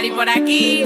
Yari por aquí.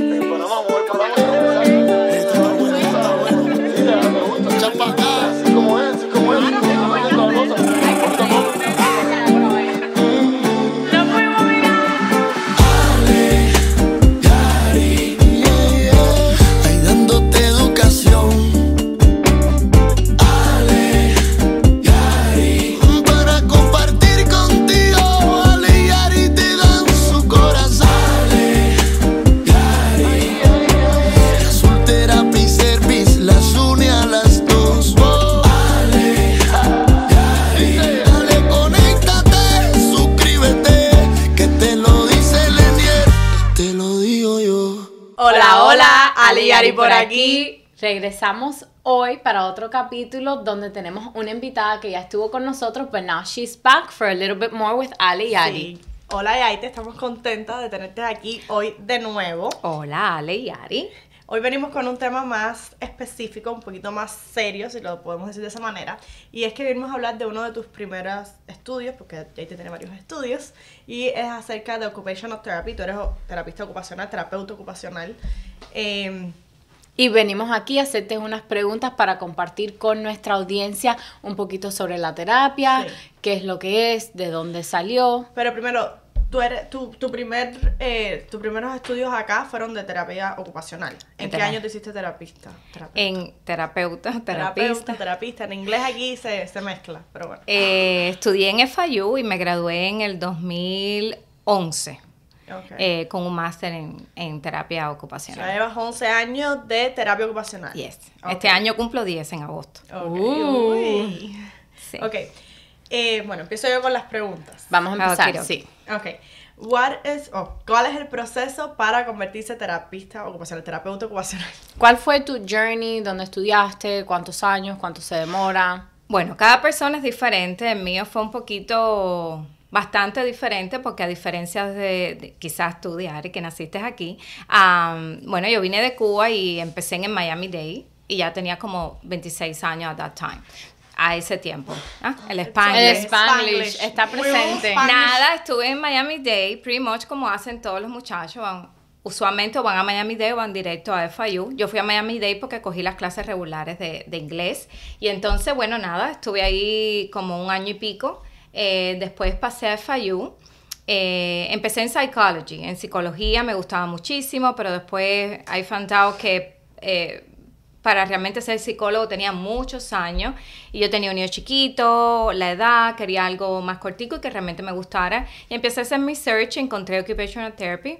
Ali Yari por aquí. Regresamos hoy para otro capítulo donde tenemos una invitada que ya estuvo con nosotros, but now she's back for a little bit more with Ali Yari. Sí. Hola Yaite, estamos contentas de tenerte aquí hoy de nuevo. Hola, Ale y Ari. Hoy venimos con un tema más específico, un poquito más serio, si lo podemos decir de esa manera. Y es que venimos a hablar de uno de tus primeros estudios, porque Yaite tiene varios estudios, y es acerca de Occupational Therapy. Tú eres terapista ocupacional, terapeuta ocupacional. Eh, Y venimos aquí a hacerte unas preguntas para compartir con nuestra audiencia un poquito sobre la terapia, Sí. qué es lo que es, de dónde salió. pero primero, tú eres, tu, tu primer, eh, tus primeros estudios acá fueron de terapia ocupacional. ¿En qué año te hiciste terapista? En terapeuta, Terapeuta, terapista. terapista. En inglés aquí se, se mezcla, pero bueno. Eh, estudié en FIU y me gradué en el 2011 Ok. eh, con un máster en, en terapia ocupacional. llevas 11 años de terapia ocupacional. Yes. Ok. Este año cumplo 10 en agosto. Ok, Uh. uy. Sí. Ok. Eh, bueno, empiezo yo con las preguntas. Vamos a empezar, Ok, ok. sí. Ok. What is, oh, ¿Cuál es el proceso para convertirse en terapista ocupacional, terapeuta ocupacional? ¿Cuál fue tu journey? ¿Dónde estudiaste? ¿Cuántos años? ¿Cuánto se demora? Bueno, cada persona es diferente. El mío fue un poquito, bastante diferente porque a diferencia de, de quizás tú, de Ari, que naciste aquí, am, bueno, yo vine de Cuba y empecé en Miami Day y ya tenía como 26 años at that time, a ese tiempo. ¿ah? El El Spanglish. Spanglish está presente. Spanglish. Nada, estuve en Miami Day, pretty much como hacen todos los muchachos. van- usualmente van a Miami Day o van directo a FIU. Yo fui a Miami Day porque cogí las clases regulares de, de inglés. Y entonces, bueno, nada, estuve ahí como un año y pico. Eh, después pasé a FIU. Eh, empecé en psychology, en psicología, me gustaba muchísimo, pero después I found out que eh, para realmente ser psicólogo tenía muchos años y yo tenía un niño chiquito, la edad, quería algo más cortico y que realmente me gustara. Y empecé a hacer mi search, encontré Occupational Therapy.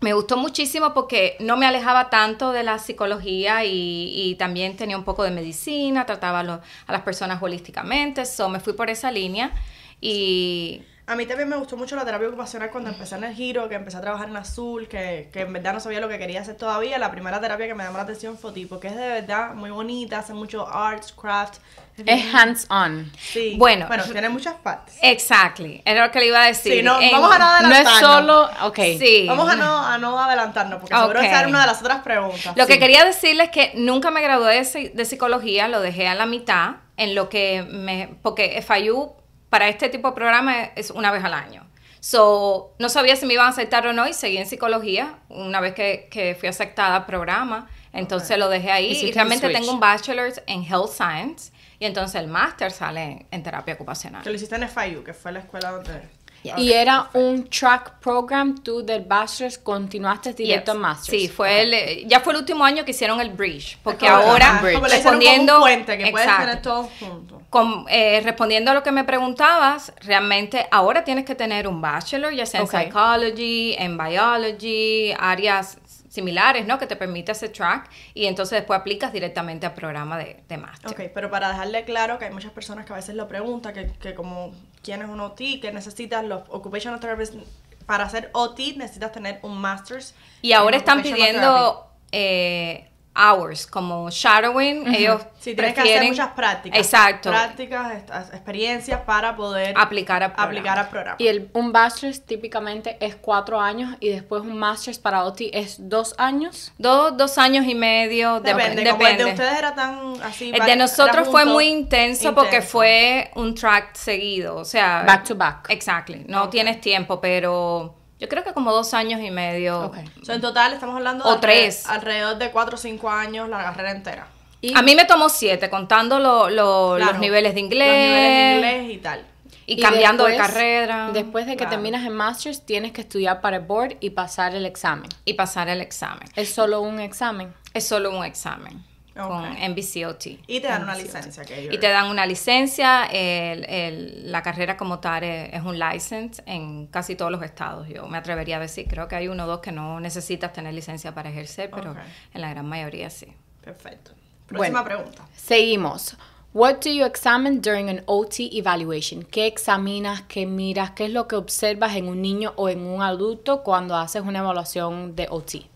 Me gustó muchísimo porque no me alejaba tanto de la psicología y, y también tenía un poco de medicina, trataba a, a las personas holísticamente, so me fui por esa línea y A mí también me gustó mucho la terapia ocupacional cuando empecé en el giro, que empecé a trabajar en azul, que, que en verdad no sabía lo que quería hacer todavía. La primera terapia que me llamó la atención fue tipo, que es de verdad muy bonita, hace mucho arts, craft. Es hands-on. Sí. Bueno. Bueno, tiene muchas partes. exactly, era lo que le iba a decir. Sí, no, En- vamos a no No adelantarnos. es solo, ok. Sí. Vamos a no, a no adelantarnos, porque seguro esa era una de las otras preguntas. Lo que quería decirles es que nunca me gradué de, de psicología, lo dejé a la mitad, en lo que me, porque FIU para este tipo de programa es una vez al año. So, no sabía si me iban a aceptar o no y seguí en psicología una vez que, que fui aceptada al programa. Entonces lo dejé ahí y un realmente switch. tengo un bachelor's en Health Science y entonces el máster sale en, en terapia ocupacional. Que lo hiciste en FIU, que fue la escuela donde... Y era un track program, tú del bachelor's continuaste directo Yes. a master's. Sí, fue el, ya fue el último año que hicieron el bridge, porque ahora ajá, como le hicieron como un respondiendo puente, que puedes Exacto. tener todo junto. Con- eh, respondiendo a lo que me preguntabas, realmente ahora tienes que tener un bachelor, ya sea en psychology, en biology, áreas similares, ¿no? Que te permite ese track y entonces después aplicas directamente al programa de, de máster. Ok, pero para dejarle claro que hay muchas personas que a veces lo preguntan, que, que como quién es un OT, que necesitas los Occupational Therapists, para hacer OT necesitas tener un Master's. Y ahora están pidiendo eh, hours, como shadowing, ellos Sí, tienes que hacer muchas prácticas. Exacto. Prácticas, experiencias para poder Aplicar al programa. aplicar al programa. Y el, un bachelor's típicamente es cuatro años y después un master's para OT es dos años. Dos, dos años y medio, dep- depende, depende. como el de ustedes era tan así. El de nosotros fue muy intenso, porque fue un track seguido, o sea... Back to back. Exactly, no tienes tiempo, pero yo creo que como dos años y medio. Ok. O sea, en total estamos hablando O de alre- tres. alrededor de 4 o 5 años la carrera entera. Y- A mí me tomó siete, contando lo- lo- Claro, los niveles de inglés. Los niveles de inglés y tal. Y, cambiando de después- carrera. Después de que Claro. terminas el Masters, tienes que estudiar para el board y pasar el examen. y pasar el examen. Es solo un examen. Es solo un examen Ok. con NBCOT. Y te dan una licencia. Que Y te dan una licencia, el- el- la carrera como tal es, es un license en casi todos los estados, yo me atrevería a decir, creo que hay uno o dos que no necesitas tener licencia para ejercer, pero Ok. en la gran mayoría sí. Perfecto. Próxima Bueno. pregunta. Seguimos. What do you examine during an OT evaluation? ¿Qué examinas, qué miras, qué es lo que observas en un niño o en un adulto cuando haces una evaluación de OT?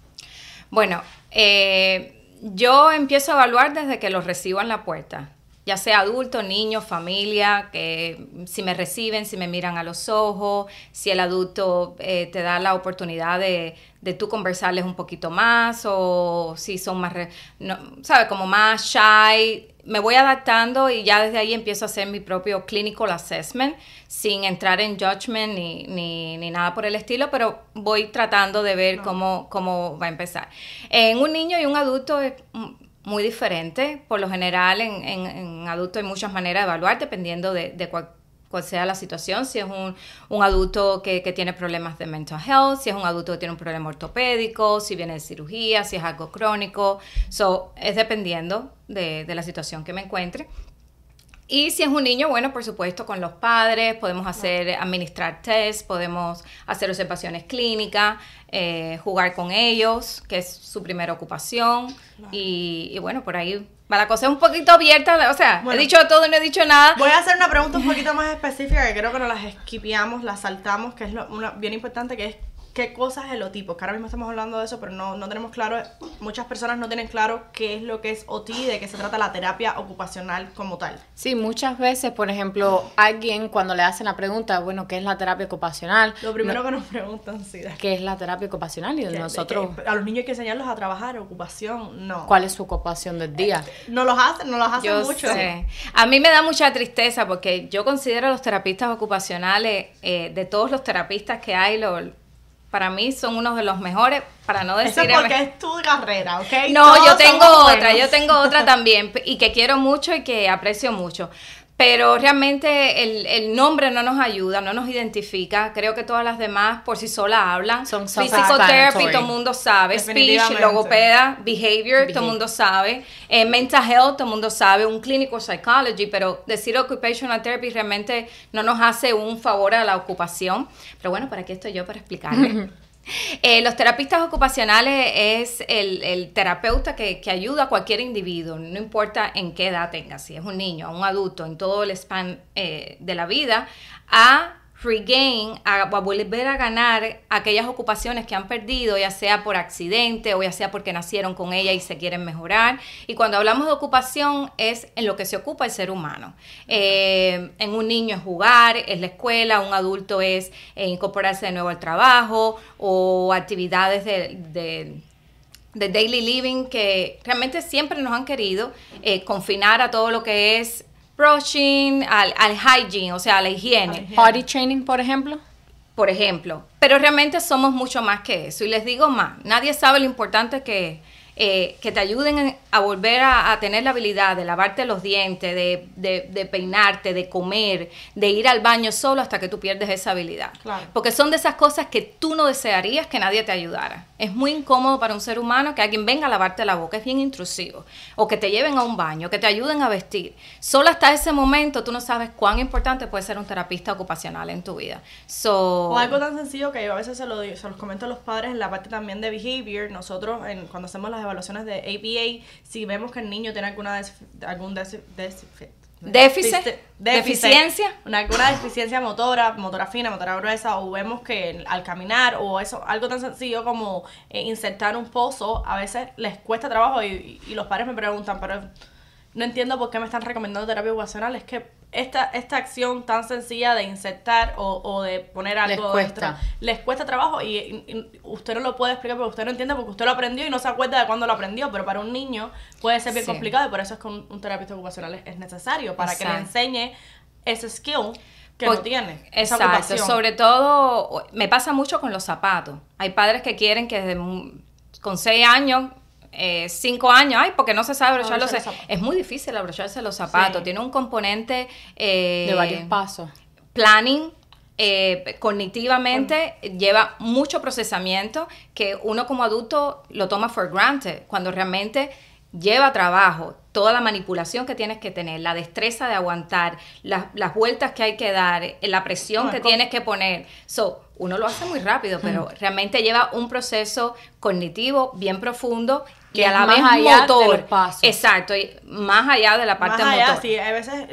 Bueno, eh, yo empiezo a evaluar desde que los recibo en la puerta, ya sea adulto, niño, familia, que si me reciben, si me miran a los ojos, si el adulto eh, te da la oportunidad de, de tú conversarles un poquito más o si son más, no, ¿sabes? Como más shy. Me voy adaptando y ya desde ahí empiezo a hacer mi propio clinical assessment sin entrar en judgment ni, ni, ni nada por el estilo, pero voy tratando de ver cómo, cómo va a empezar. En un niño y un adulto es mm, muy diferente. Por lo general, en, en, en adulto hay muchas maneras de evaluar dependiendo de, de cuál, sea la situación. Si es un, un adulto que, que tiene problemas de mental health, si es un adulto que tiene un problema ortopédico, si viene de cirugía, si es algo crónico. So, es dependiendo de, de la situación que me encuentre. Y si es un niño, bueno, por supuesto, con los padres, podemos hacer, administrar test, podemos hacer observaciones clínicas, eh, jugar con ellos, que es su primera ocupación. Y, y bueno, por ahí va la cosa es un poquito abierta, o sea, Bueno. he dicho todo y no he dicho nada. Voy a hacer una pregunta un poquito más específica que creo que nos las esquipeamos, las saltamos, que es lo- una bien importante, que es qué cosa es el otipo. Que ahora mismo estamos hablando de eso, pero no, no tenemos claro, muchas personas no tienen claro qué es lo que es OT y de qué se trata la terapia ocupacional como tal. Sí, muchas veces, por ejemplo, alguien cuando le hacen la pregunta, bueno, ¿qué es la terapia ocupacional? Lo primero No- que nos preguntan, sí, de- ¿Qué es la terapia ocupacional? Y de- de nosotros, que a los niños hay que enseñarlos a trabajar, ocupación, no. ¿cuál es su ocupación del día? No los hacen, no los hacen Yo mucho. sé. A mí me da mucha tristeza porque yo considero a los terapistas ocupacionales, eh, de todos los terapistas que hay, lo- para mí son unos de los mejores, para no Eso decir... es el porque es tu carrera, ¿ok? No, Todos yo tengo otra, buenos. yo tengo otra también y que quiero mucho y que aprecio mucho. Pero realmente el, el nombre no nos ayuda, no nos identifica. Creo que todas las demás por sí solas hablan. Son Physical therapy, todo el mundo sabe. Speech, logopeda, behavior, todo el mundo sabe. Eh, mental health, todo el mundo sabe. Un clinical psychology, pero decir occupational therapy realmente no nos hace un favor a la ocupación. Pero bueno, ¿para qué estoy yo para explicarle? Eh, los terapistas ocupacionales es el, el terapeuta que, que ayuda a cualquier individuo, no importa en qué edad tenga, si es un niño, un adulto, en todo el span eh, de la vida, a regain, a, a volver a ganar aquellas ocupaciones que han perdido, ya sea por accidente o ya sea porque nacieron con ella y se quieren mejorar. Y cuando hablamos de ocupación es en lo que se ocupa el ser humano. Eh, en un niño es jugar, es la escuela, un adulto es eh, incorporarse de nuevo al trabajo o actividades de- de de daily living que realmente siempre nos han querido eh, confinar a todo lo que es brushing, al, al hygiene, o sea, a la higiene, Potty training, por ejemplo. por ejemplo. Pero realmente somos mucho más que eso. Y les digo más, nadie sabe lo importante que es eh, que te ayuden a volver a, a tener la habilidad de lavarte los dientes, de, de- de peinarte, de comer, de ir al baño solo hasta que tú pierdes esa habilidad. Claro. Porque son de esas cosas que tú no desearías que nadie te ayudara. Es muy incómodo para un ser humano que alguien venga a lavarte la boca, es bien intrusivo. O que te lleven a un baño, que te ayuden a vestir. Solo hasta ese momento tú no sabes cuán importante puede ser un terapista ocupacional en tu vida. So, O algo tan sencillo que yo a veces se, lo, se los comento a los padres en la parte también de behavior. Nosotros, en, cuando hacemos las evaluaciones de ABA, si vemos que el niño tiene alguna des- algún des- des- Déficit, déficit, deficiencia. una, alguna deficiencia motora, motora fina, motora gruesa, o vemos que al caminar, o eso, algo tan sencillo como eh, insertar un pozo, a veces les cuesta trabajo y, y los padres me preguntan, pero no entiendo por qué me están recomendando terapia ocupacional. Es que esta, esta acción tan sencilla de insertar o, o de poner Les algo cuesta. dentro, les cuesta trabajo y, usted no lo puede explicar porque usted no entiende porque usted lo aprendió y no se acuerda de cuándo lo aprendió, pero para un niño puede ser bien Sí. complicado y por eso es que un, un terapeuta ocupacional es, es necesario para que le enseñe ese skill. que no tiene. esa Exacto, ocupación. sobre todo me pasa mucho con los zapatos. Hay padres que quieren que desde con seis años, eh, cinco años, ay, porque no se sabe abrochar los zapatos. Es muy difícil abrocharse los zapatos. Sí. Tiene un componente eh, De varios pasos. planning. eh, cognitivamente lleva mucho procesamiento que uno como adulto lo toma for granted cuando realmente lleva trabajo toda la manipulación que tienes que tener la destreza de aguantar las, las vueltas que hay que dar la presión No, que tienes que poner so uno lo hace muy rápido pero realmente lleva un proceso cognitivo bien profundo y Que a la más vez allá de motor. exacto y más allá de la parte Más allá, motor. sí, hay veces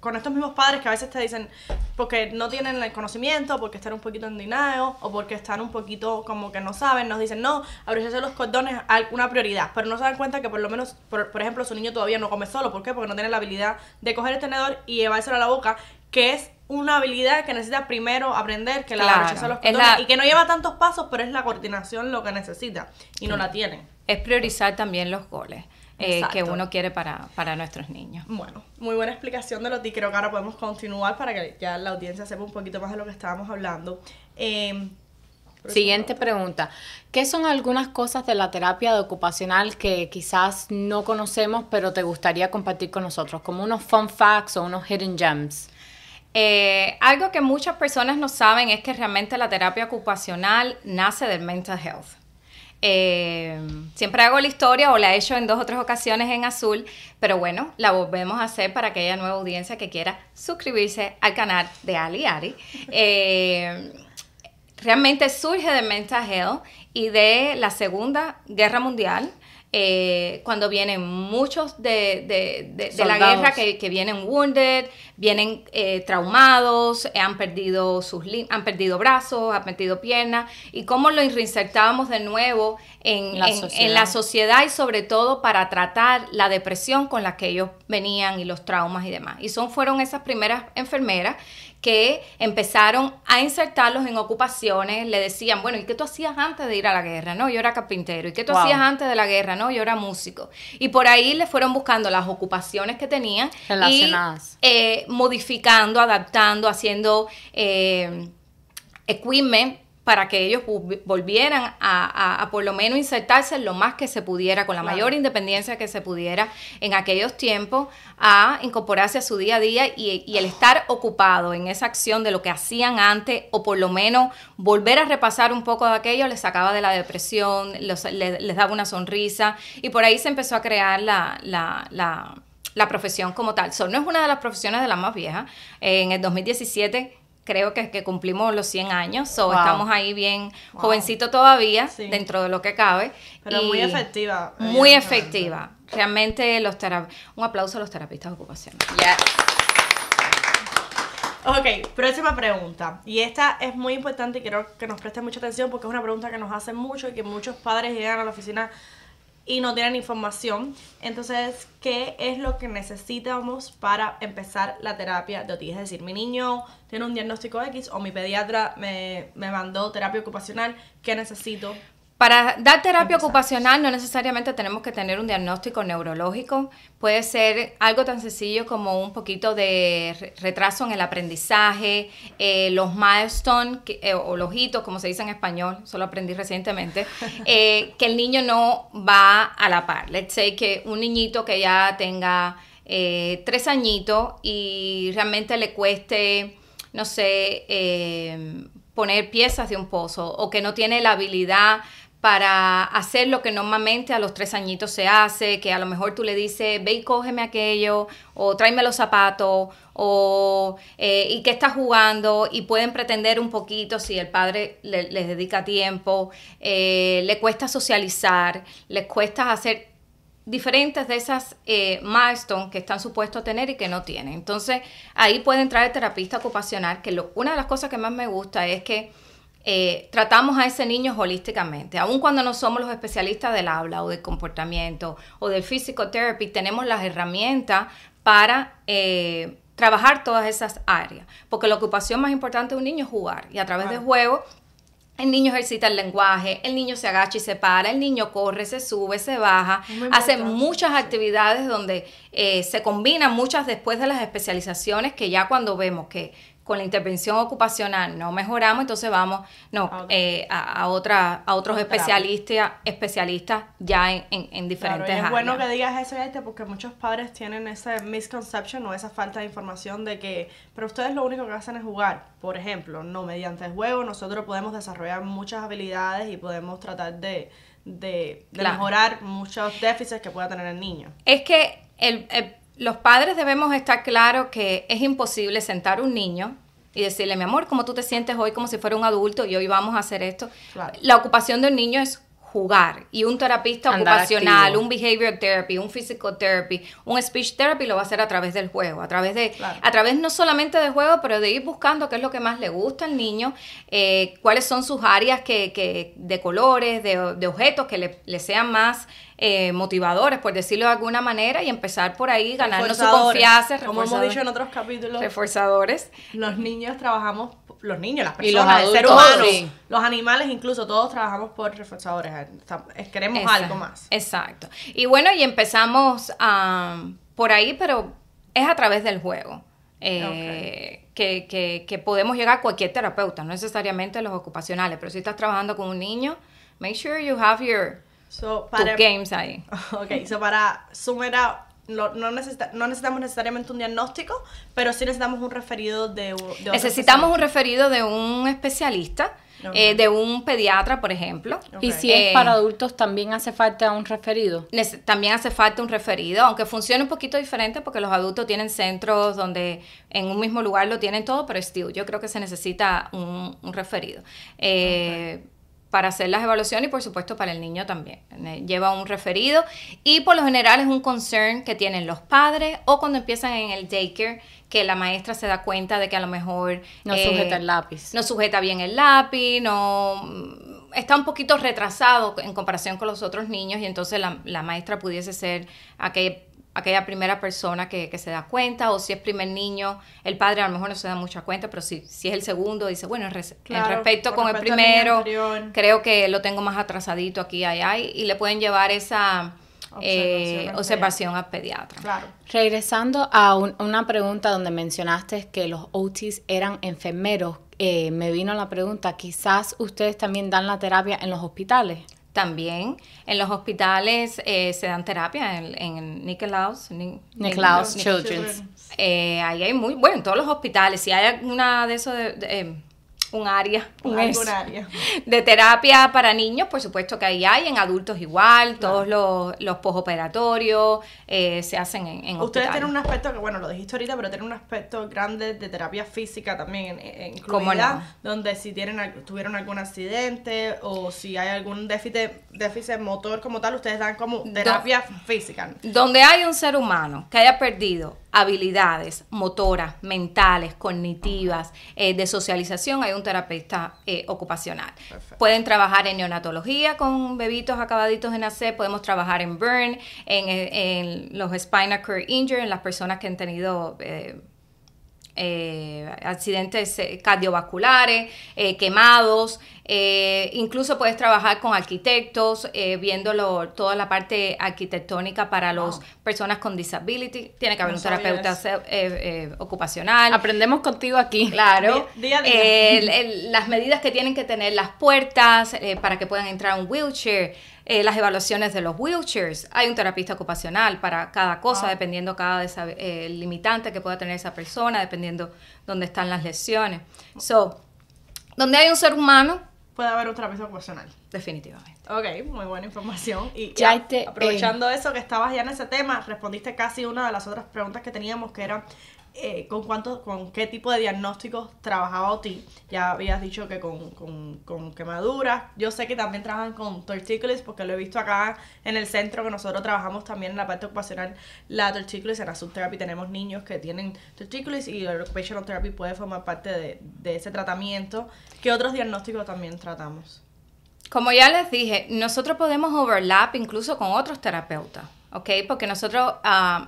con estos mismos padres que a veces te dicen porque no tienen el conocimiento, porque están un poquito en denial o porque están un poquito como que no saben, nos dicen no, abrocharse los cordones es una prioridad, pero no se dan cuenta que por lo menos, por, por ejemplo, su niño todavía no come solo, ¿por qué? Porque no tiene la habilidad de coger el tenedor y llevárselo a la boca, que es una habilidad que necesita primero aprender, que la Claro, abrocharse los la- y que no lleva tantos pasos, pero es la coordinación lo que necesita y no la tienen. es priorizar también los goles eh, que uno quiere para, para nuestros niños. Bueno, muy buena explicación de lo que creo que ahora podemos continuar para que ya la audiencia sepa un poquito más de lo que estábamos hablando. Eh, Siguiente pregunta. ¿Qué son algunas cosas de la terapia de ocupacional que quizás no conocemos, pero te gustaría compartir con nosotros? Como unos fun facts o unos hidden gems. Eh, algo que muchas personas no saben es que realmente la terapia ocupacional nace del mental health. Eh, siempre hago la historia o la he hecho en dos o tres ocasiones en azul, pero bueno, la volvemos a hacer para aquella nueva audiencia que quiera suscribirse al canal de Ali Ari. Eh, realmente surge de mental health y de la Segunda Guerra Mundial, eh, cuando vienen muchos de, de- de- de la guerra que, que vienen wounded, vienen eh, traumados, han perdido sus han perdido brazos, han perdido piernas, y cómo lo reinsertábamos de nuevo en La en- en sociedad. la sociedad y sobre todo para tratar la depresión con la que ellos venían y los traumas y demás. Y son fueron esas primeras enfermeras que empezaron a insertarlos en ocupaciones, le decían, bueno, ¿y qué tú hacías antes de ir a la guerra? No, yo era carpintero. ¿Y qué tú Wow. hacías antes de la guerra? No, yo era músico. Y por ahí le fueron buscando las ocupaciones que tenían Relacionadas. y eh, modificando, adaptando, haciendo eh, equipment para que ellos volvieran a, a- a por lo menos insertarse lo más que se pudiera, con la Claro. mayor independencia que se pudiera en aquellos tiempos, a incorporarse a su día a día y, y el estar ocupado en esa acción de lo que hacían antes o por lo menos volver a repasar un poco de aquello les sacaba de la depresión, los- le- les daba una sonrisa y por ahí se empezó a crear la... la- la la profesión como tal. So, no es una de las profesiones de las más viejas. Eh, en el 2017 creo que, que cumplimos los 100 años, so Wow. estamos ahí bien Wow. jovencito todavía, Sí. dentro de lo que cabe. Pero y muy efectiva, Muy efectiva. Realmente los tera- un aplauso a los terapistas ocupacionales. Ok, próxima pregunta. Y esta es muy importante y quiero que nos presten mucha atención porque es una pregunta que nos hacen mucho y que muchos padres llegan a la oficina y no tienen información. Entonces, ¿qué es lo que necesitamos para empezar la terapia de otis? Es decir, mi niño tiene un diagnóstico X o mi pediatra me, me mandó terapia ocupacional. ¿Qué necesito? Para dar terapia ocupacional no necesariamente tenemos que tener un diagnóstico neurológico. Puede ser algo tan sencillo como un poquito de re- retraso en el aprendizaje, eh, los milestones eh, o los hitos, como se dice en español, solo aprendí recientemente, eh, que el niño no va a la par. Let's say que un niñito que ya tenga eh, tres añitos y realmente le cueste, no sé, poner piezas de un pozo o que no tiene la habilidad para hacer lo que normalmente a los tres añitos se hace, que a lo mejor tú le dices, ve y cógeme aquello, o tráeme los zapatos, o eh, y que está jugando, y pueden pretender un poquito si el padre le- les dedica tiempo, eh, le cuesta socializar, les cuesta hacer diferentes de esas eh, milestones que están supuestos a tener y que no tienen. Entonces, ahí puede entrar el terapista ocupacional, que lo- una de las cosas que más me gusta es que eh, tratamos a ese niño holísticamente. Aun cuando no somos los especialistas del habla o del comportamiento o del physical therapy, tenemos las herramientas para eh, trabajar todas esas áreas. Porque la ocupación más importante de un niño es jugar. Y a través Claro. de juego el niño ejercita el lenguaje, el niño se agacha y se para, el niño corre, se sube, se baja, hace muchas actividades donde eh, se combinan muchas después de las especializaciones que ya cuando vemos que con la intervención ocupacional no mejoramos, entonces vamos no, eh, a, a otra, a otros especialistas, especialistas ya en, en- en diferentes Claro, y es bueno que digas eso, Yaite, porque muchos padres tienen esa misconception o esa falta de información de que, pero ustedes lo único que hacen es jugar. Por ejemplo, no mediante el juego nosotros podemos desarrollar muchas habilidades y podemos tratar de, de, de Claro. mejorar muchos déficits que pueda tener el niño. Es que el- el- los padres debemos estar claros que es imposible sentar un niño y decirle, mi amor, ¿cómo tú te sientes hoy como si fuera un adulto y hoy vamos a hacer esto? Claro. La ocupación de un niño es jugar y un terapista Andar ocupacional, activo. un behavior therapy, un physical therapy, un speech therapy lo va a hacer a través del juego, a través de, Claro. a través no solamente del juego, pero de ir buscando qué es lo que más le gusta al niño, eh, cuáles son sus áreas que, que- de colores, de, de objetos que le, le sean más eh, motivadores, por decirlo de alguna manera, y empezar por ahí, ganarnos su confianza, Como hemos dicho en otros capítulos, reforzadores. los niños trabajamos, los niños, las Y los personas, el ser adultos, humano, sí. los animales incluso, todos trabajamos por reforzadores. Es- Queremos Exacto, algo más. Exacto. Y bueno, y empezamos am, por ahí, pero es a través del juego. eh, que, que- que podemos llegar a cualquier terapeuta, no necesariamente los ocupacionales, pero si estás trabajando con un niño, make sure you have your So, para, games ahí. Ok, so para sumar no, no, necesita- no necesitamos necesariamente un diagnóstico, pero sí necesitamos un referido de, u- de otro Necesitamos un especialista. referido de un especialista, eh, de un pediatra, por ejemplo. Y si Eh, es para adultos, también hace falta un referido. También hace falta un referido, aunque funcione un poquito diferente porque los adultos tienen centros donde en un mismo lugar lo tienen todo, pero still, yo creo que se necesita un, un referido. Eh, Para hacer las evaluaciones y por supuesto para el niño también. Eh, Lleva un referido y por lo general es un concern que tienen los padres o cuando empiezan en el daycare que la maestra se da cuenta de que a lo mejor No eh, sujeta el lápiz. no sujeta bien el lápiz, no mm, está un poquito retrasado en comparación con los otros niños y entonces la, la maestra pudiese ser aquella, aquella primera persona que, que se da cuenta o si es primer niño, el padre a lo mejor no se da mucha cuenta, pero si, si es el segundo, dice, bueno, en, res- en Claro, respecto con con el primero, creo que lo tengo más atrasadito aquí, allá y, y le pueden llevar esa eh, Observación al observación al pediatra. Claro. Regresando a un- una pregunta donde mencionaste que los OTs eran enfermeros, eh, me vino la pregunta, quizás ustedes también dan la terapia en los hospitales. También en los hospitales eh, se dan terapia en, en Nicklaus. Ni- Nicklaus Nic- Children's. Eh, ahí hay muy, bueno, en todos los hospitales, si hay alguna de esos, de, de, eh, un área, un Algún es- área. de terapia para niños, por supuesto que ahí hay, en adultos igual, todos los, los posoperatorios eh, se hacen en, en Ustedes hospitales. tienen un aspecto que, bueno, lo dijiste ahorita, pero tienen un aspecto grande de terapia física también en, en- ¿Cómo incluida, no? donde si tienen tuvieron algún accidente o si hay algún déficit, déficit motor como tal, ustedes dan como terapia física. Donde hay un ser humano que haya perdido habilidades motoras, mentales, cognitivas, eh, de socialización, hay un terapeuta eh, ocupacional. Perfecto. Pueden trabajar en neonatología con bebitos acabaditos de nacer, podemos trabajar en burn, en, en los spinal cord injury, en las personas que han tenido... eh, eh, accidentes eh, cardiovasculares, eh, quemados, eh, incluso puedes trabajar con arquitectos, eh, viéndolo toda la parte arquitectónica para las personas con disability. Tiene que haber No un terapeuta ocupacional. Aprendemos contigo aquí. Claro, Día- día a día. El- el- las medidas que tienen que tener las puertas para que puedan entrar un wheelchair, eh, las evaluaciones de los wheelchairs. Hay un terapista ocupacional para cada cosa, Ah. dependiendo cada eh, limitante que pueda tener esa persona, dependiendo dónde están las lesiones. So, donde hay un ser humano, Puede haber un terapeuta ocupacional. definitivamente. Ok, muy buena información. Y Ya y te- aprovechando eso que estabas ya en ese tema, respondiste casi una de las otras preguntas que teníamos, que era eh, con cuánto, con qué tipo de diagnósticos trabajaba OTI. Ya habías dicho que con, con, con quemaduras. Yo sé que también trabajan con tortícolis, porque lo he visto acá en el centro que nosotros trabajamos también en la parte ocupacional, la tortícolis. En la subtherapy tenemos niños que tienen tortícolis y el occupational therapy puede formar parte de, de ese tratamiento. ¿Qué otros diagnósticos también tratamos? Como ya les dije, nosotros podemos overlap incluso con otros terapeutas, ¿ok? Porque nosotros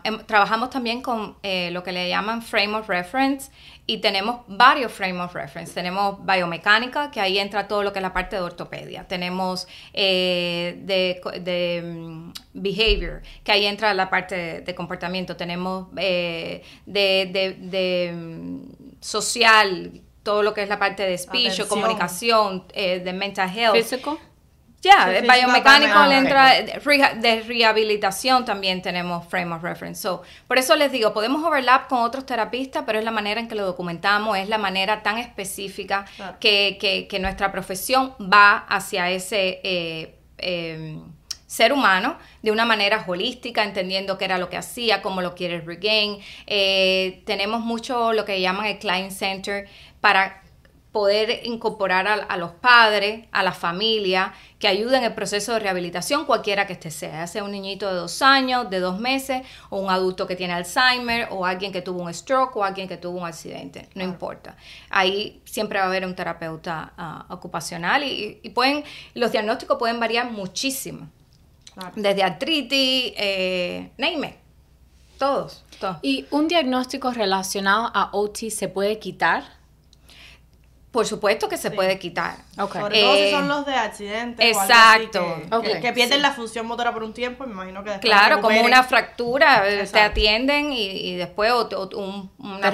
em- trabajamos también con eh, lo que le llaman frame of reference y tenemos varios frame of reference. Tenemos biomecánica, que ahí entra todo lo que es la parte de ortopedia. Tenemos eh, de, de, mm, behavior, que ahí entra la parte de, de comportamiento. Tenemos eh, de, de- de, mm, social, todo lo que es la parte de speech, Atención. comunicación, eh, de mental health. Físico. Ya, Sí, biomecánico también. le entra, de reha- de rehabilitación también tenemos frame of reference. So, por eso les digo, podemos overlap con otros terapistas, pero es la manera en que lo documentamos, es la manera tan específica Claro. que, que- que nuestra profesión va hacia ese eh, eh, ser humano de una manera holística, entendiendo qué era lo que hacía, cómo lo quiere regain. Eh, tenemos mucho lo que llaman el client center para poder incorporar a, a los padres, a la familia, que ayuden en el proceso de rehabilitación, cualquiera que este sea, ya sea un niñito de dos años, de dos meses, o un adulto que tiene Alzheimer, o alguien que tuvo un stroke, o alguien que tuvo un accidente, no importa. Ahí siempre va a haber un terapeuta ah, ocupacional y, y pueden, los diagnósticos pueden variar muchísimo, Claro. desde artritis, eh, name it, todos, todos. ¿Y un diagnóstico relacionado a OT se puede quitar? Por supuesto que se Sí. puede quitar. Ok. Sobre todo si Eh, son los de accidentes. o algo exacto. así que, Ok, que- que pierden sí. la función motora por un tiempo, me imagino que después Claro, como una fractura, eh, te atienden y, y después o- o- un- una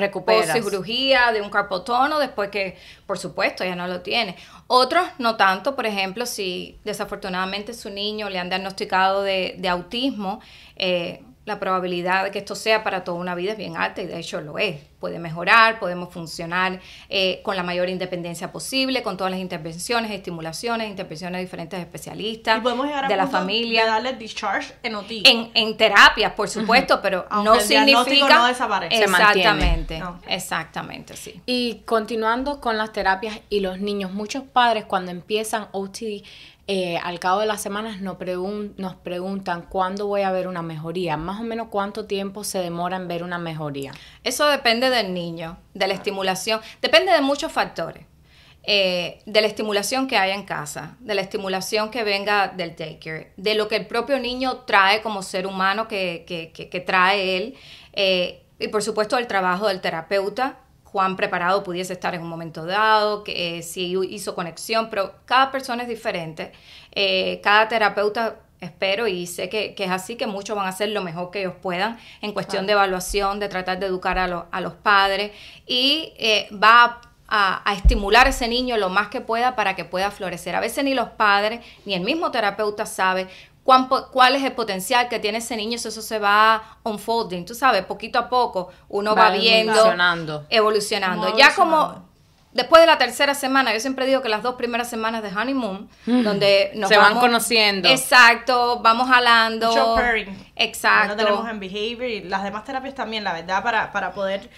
cirugía de un carpotono, después que, por supuesto, ya no lo tiene. Otros no tanto, por ejemplo, si desafortunadamente su niño le han diagnosticado de, de autismo, eh, la probabilidad de que esto sea para toda una vida es bien alta y de hecho lo es. Puede mejorar, podemos funcionar eh, con la mayor independencia posible, con todas las intervenciones, estimulaciones, intervenciones de diferentes especialistas, Y podemos llegar a de la familia. de darle discharge en OT. En, en terapias, por supuesto, pero Aunque no el significa... no desaparece. Exactamente, exactamente, sí. Y continuando con las terapias y los niños, muchos padres cuando empiezan OT, eh, al cabo de las semanas nos, pregun- nos preguntan cuándo voy a ver una mejoría, más o menos cuánto tiempo se demora en ver una mejoría. Eso depende del niño, de la estimulación, depende de muchos factores. Eh, de la estimulación que haya en casa, de la estimulación que venga del daycare, de lo que el propio niño trae como ser humano que, que- que- que trae él, eh, y por supuesto el trabajo del terapeuta, cuán preparado pudiese estar en un momento dado, que, eh, si hizo conexión, pero cada persona es diferente, Eh, cada terapeuta espero y sé que, que es así, que muchos van a hacer lo mejor que ellos puedan en cuestión de evaluación, de tratar de educar a, lo- a los padres y eh, va a, a estimular a ese niño lo más que pueda para que pueda florecer. A veces ni los padres ni el mismo terapeuta sabe cuán po- cuál es el potencial que tiene ese niño, si eso se va unfolding, tú sabes, poquito a poco uno va, Va viendo, evolucionando. evolucionando. Ya como después de la tercera semana, yo siempre digo que las dos primeras semanas de honeymoon, donde nos Se van conociendo. Exacto, vamos jalando. Mucho pairing. Exacto. Lo tenemos en behavior y las demás terapias también, la verdad, para, para poder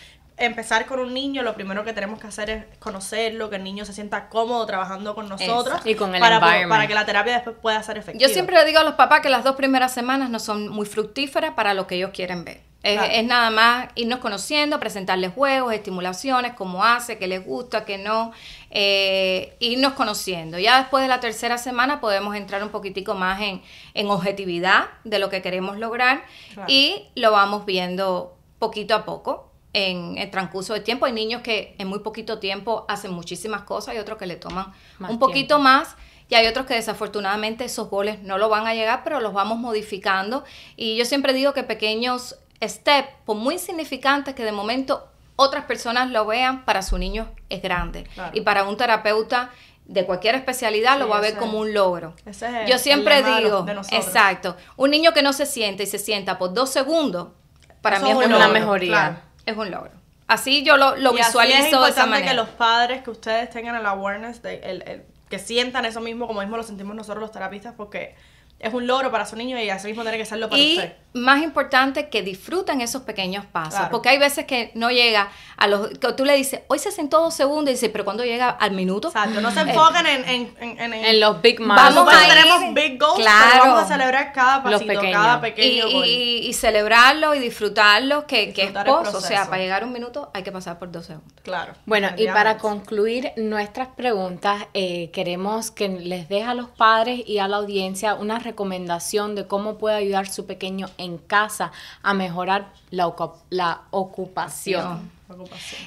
empezar con un niño, lo primero que tenemos que hacer es conocerlo, que el niño se sienta cómodo trabajando con nosotros. Exacto. Y con el para, para que la terapia después pueda ser efectiva. Yo siempre le digo a los papás que las dos primeras semanas no son muy fructíferas para lo que ellos quieren ver. Es, Claro. es nada más irnos conociendo, presentarles juegos, estimulaciones, cómo hace, qué les gusta, qué no, eh, irnos conociendo. Ya después de la tercera semana podemos entrar un poquitico más en, en objetividad de lo que queremos lograr Claro. y lo vamos viendo poquito a poco en el transcurso del tiempo. Hay niños que en muy poquito tiempo hacen muchísimas cosas y otros que le toman Más un poquito tiempo. más y hay otros que desafortunadamente esos goles no lo van a llegar, pero los vamos modificando. Y yo siempre digo que pequeños steps, por muy insignificantes que de momento otras personas lo vean, para su niño es grande. Claro. Y para un terapeuta de cualquier especialidad lo va a ver como un logro. ese es el- yo siempre digo, exacto, un niño que no se siente y se sienta por dos segundos, para Eso mí es una mejoría. claro. Es un logro. Así yo lo, lo y así visualizo es de esa importante manera. que los padres, que ustedes tengan el awareness, de, el, el- que sientan eso mismo, como mismo lo sentimos nosotros los terapistas, porque es un logro para su niño y así mismo tiene que serlo para y usted. más importante que disfruten esos pequeños pasos Claro. porque hay veces que no llega a los que tú le dices hoy se sentó dos segundos y dice pero cuando llega al minuto Exacto, Eh, no se enfoquen en, en, en, en- En los big Vamos milestones. Nosotros a ir- tenemos big goals, Claro. pero vamos a celebrar cada Los pasito, pequeños. cada y, pequeño gol. y- y celebrarlo y disfrutarlo que, que es post, o sea para llegar a un minuto hay que pasar por dos segundos Claro. Bueno, y para concluir nuestras preguntas, eh, queremos que les deje a los padres y a la audiencia una recomendación de cómo puede ayudar su pequeño en casa a mejorar la, la ocupación.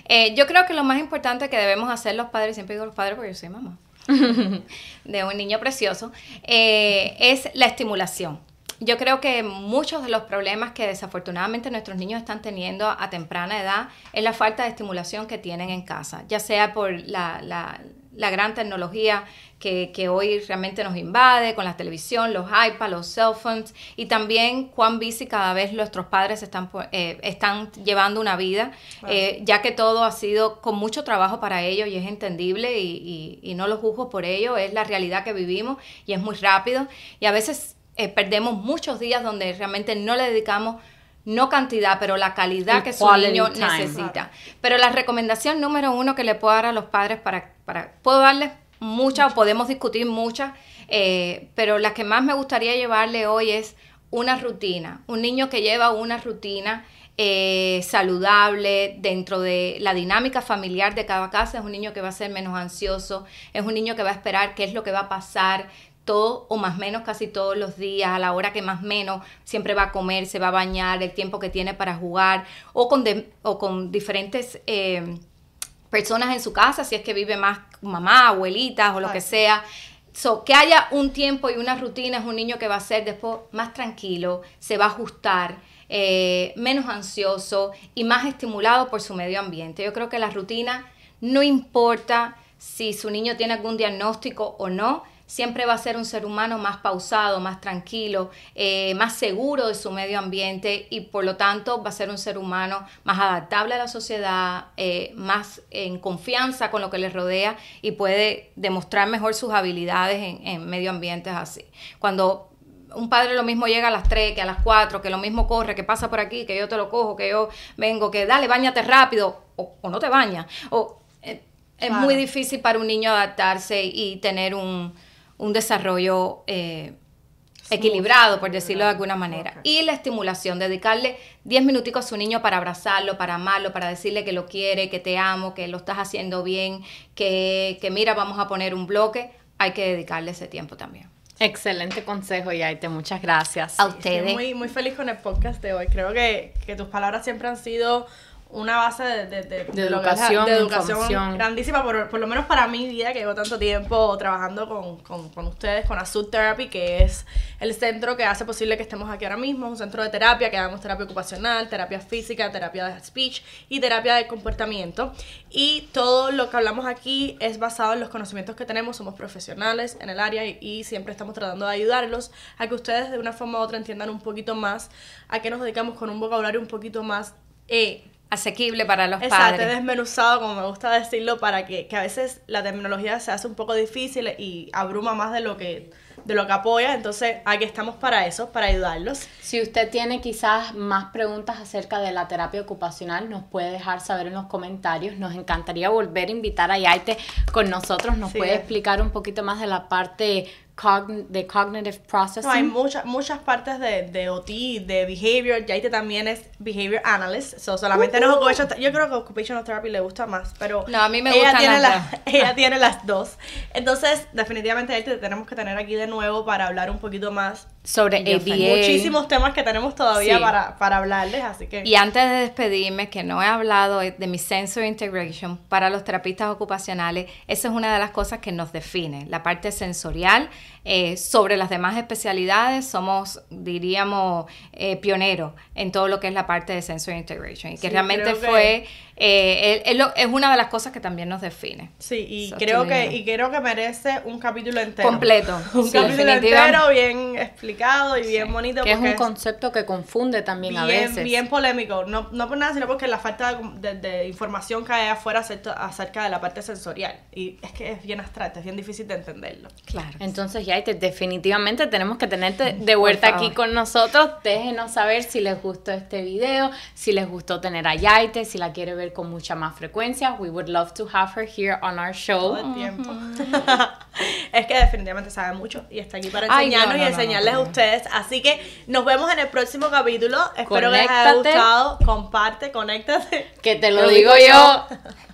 Eh, yo creo que lo más importante que debemos hacer los padres, siempre digo los padres porque yo soy mamá de un niño precioso, eh, es la estimulación. yo creo que muchos de los problemas que desafortunadamente nuestros niños están teniendo a temprana edad es la falta de estimulación que tienen en casa, ya sea por la, la, la gran tecnología que, que, hoy realmente nos invade con la televisión, los iPads, los cell phones y también cuán bici cada vez nuestros padres están, eh, están llevando una vida, eh, ya que todo ha sido con mucho trabajo para ellos y es entendible y, y, y no lo juzgo por ello, es la realidad que vivimos y es muy rápido y a veces eh, perdemos muchos días donde realmente no le dedicamos no cantidad, pero la calidad El que su niño time. necesita. Pero la recomendación número uno que le puedo dar a los padres para, para puedo darles muchas o podemos discutir muchas, eh, pero la que más me gustaría llevarle hoy es una rutina, un niño que lleva una rutina eh, saludable dentro de la dinámica familiar de cada casa, es un niño que va a ser menos ansioso, es un niño que va a esperar qué es lo que va a pasar todo o más menos casi todos los días, a la hora que más menos siempre va a comer, se va a bañar, el tiempo que tiene para jugar, o con, de, o con diferentes eh, personas en su casa, si es que vive más mamá, abuelitas o lo que sea. So, que haya un tiempo y una rutina es un niño que va a ser después más tranquilo, se va a ajustar, eh, menos ansioso y más estimulado por su medio ambiente. Yo creo que la rutina no importa si su niño tiene algún diagnóstico o no, siempre va a ser un ser humano más pausado, más tranquilo, eh, más seguro de su medio ambiente y por lo tanto va a ser un ser humano más adaptable a la sociedad, eh, más en confianza con lo que le rodea y puede demostrar mejor sus habilidades en, en medio ambientes así. Cuando un padre lo mismo llega a las 3, que a las 4, que lo mismo corre, que pasa por aquí, que yo te lo cojo, que yo vengo, que dale, bañate rápido, o, o no te bañas. O, eh, es muy difícil para un niño adaptarse y tener un, un desarrollo eh, equilibrado, por decirlo de alguna manera. Y la estimulación, dedicarle 10 minuticos a su niño para abrazarlo, para amarlo, para decirle que lo quiere, que te amo, que lo estás haciendo bien, que, que mira, vamos a poner un bloque, hay que dedicarle ese tiempo también. Excelente consejo, Yaite. Muchas gracias. A Estoy ustedes. muy, muy feliz con el podcast de hoy. Creo que, que tus palabras siempre han sido una base de, de, de- de la- educación, educación grandísima, por, por lo menos para mi vida, que llevo tanto tiempo trabajando con, con, con ustedes, con Azul Therapy, que es el centro que hace posible que estemos aquí ahora mismo, un centro de terapia, que damos terapia ocupacional, terapia física, terapia de speech y terapia de comportamiento. Y todo lo que hablamos aquí es basado en los conocimientos que tenemos, somos profesionales en el área y, y siempre estamos tratando de ayudarlos a que ustedes de una forma u otra entiendan un poquito más a qué nos dedicamos con un vocabulario un poquito más... Eh, Asequible para los Exacto, padres. desmenuzado, como me gusta decirlo, para que, que a veces la terminología se hace un poco difícil y abruma más de lo que de lo que apoya, entonces aquí estamos para eso, para ayudarlos. Si usted tiene quizás más preguntas acerca de la terapia ocupacional, nos puede dejar saber en los comentarios. Nos encantaría volver a invitar a Yaite con nosotros. Nos Sí. puede explicar un poquito más de la parte cogn- de cognitive processing. No, hay muchas muchas partes de, de OT, de behavior, Yaite también es behavior analyst, so solamente no es occupational, yo creo que occupational therapy le gusta más, pero No, a mí me ella tiene las la- ella tiene las dos. Entonces, definitivamente Yaite te tenemos que tener aquí de nuevo para hablar un poquito más sobre ABA. muchísimos temas que tenemos todavía Sí. para, para hablarles, así que Y antes de despedirme, que no he hablado de mi Sensory Integration para los terapistas ocupacionales, esa es una de las cosas que nos define, la parte sensorial. Eh, sobre las demás especialidades somos, diríamos, eh, pioneros en todo lo que es la parte de Sensory Integration. Y que Sí, realmente que- fue, eh, es, es lo- es una de las cosas que también nos define. Sí, y So, creo que y creo que merece un capítulo entero. Completo. Un Sí, capítulo entero bien explicado y bien bonito que es un concepto que confunde también a bien, veces. bien polémico. No, no por nada, sino porque la falta de, de- de información que hay afuera acerca, acerca de la parte sensorial. Y es que es bien abstracto, es bien difícil de entenderlo. Claro. Entonces, Yaite, definitivamente tenemos que tenerte de vuelta aquí con nosotros. Déjenos saber si les gustó este video, si les gustó tener a Yaite, si la quiere ver con mucha más frecuencia. We would love to have her here on our show. Todo el tiempo. es que definitivamente sabe mucho y está aquí para Ay, no, enseñarnos no, y no, enseñarles a ustedes. Así que nos vemos en el próximo capítulo. Espero que les haya gustado. Comparte, conéctate. Que te lo, Lo digo digo yo.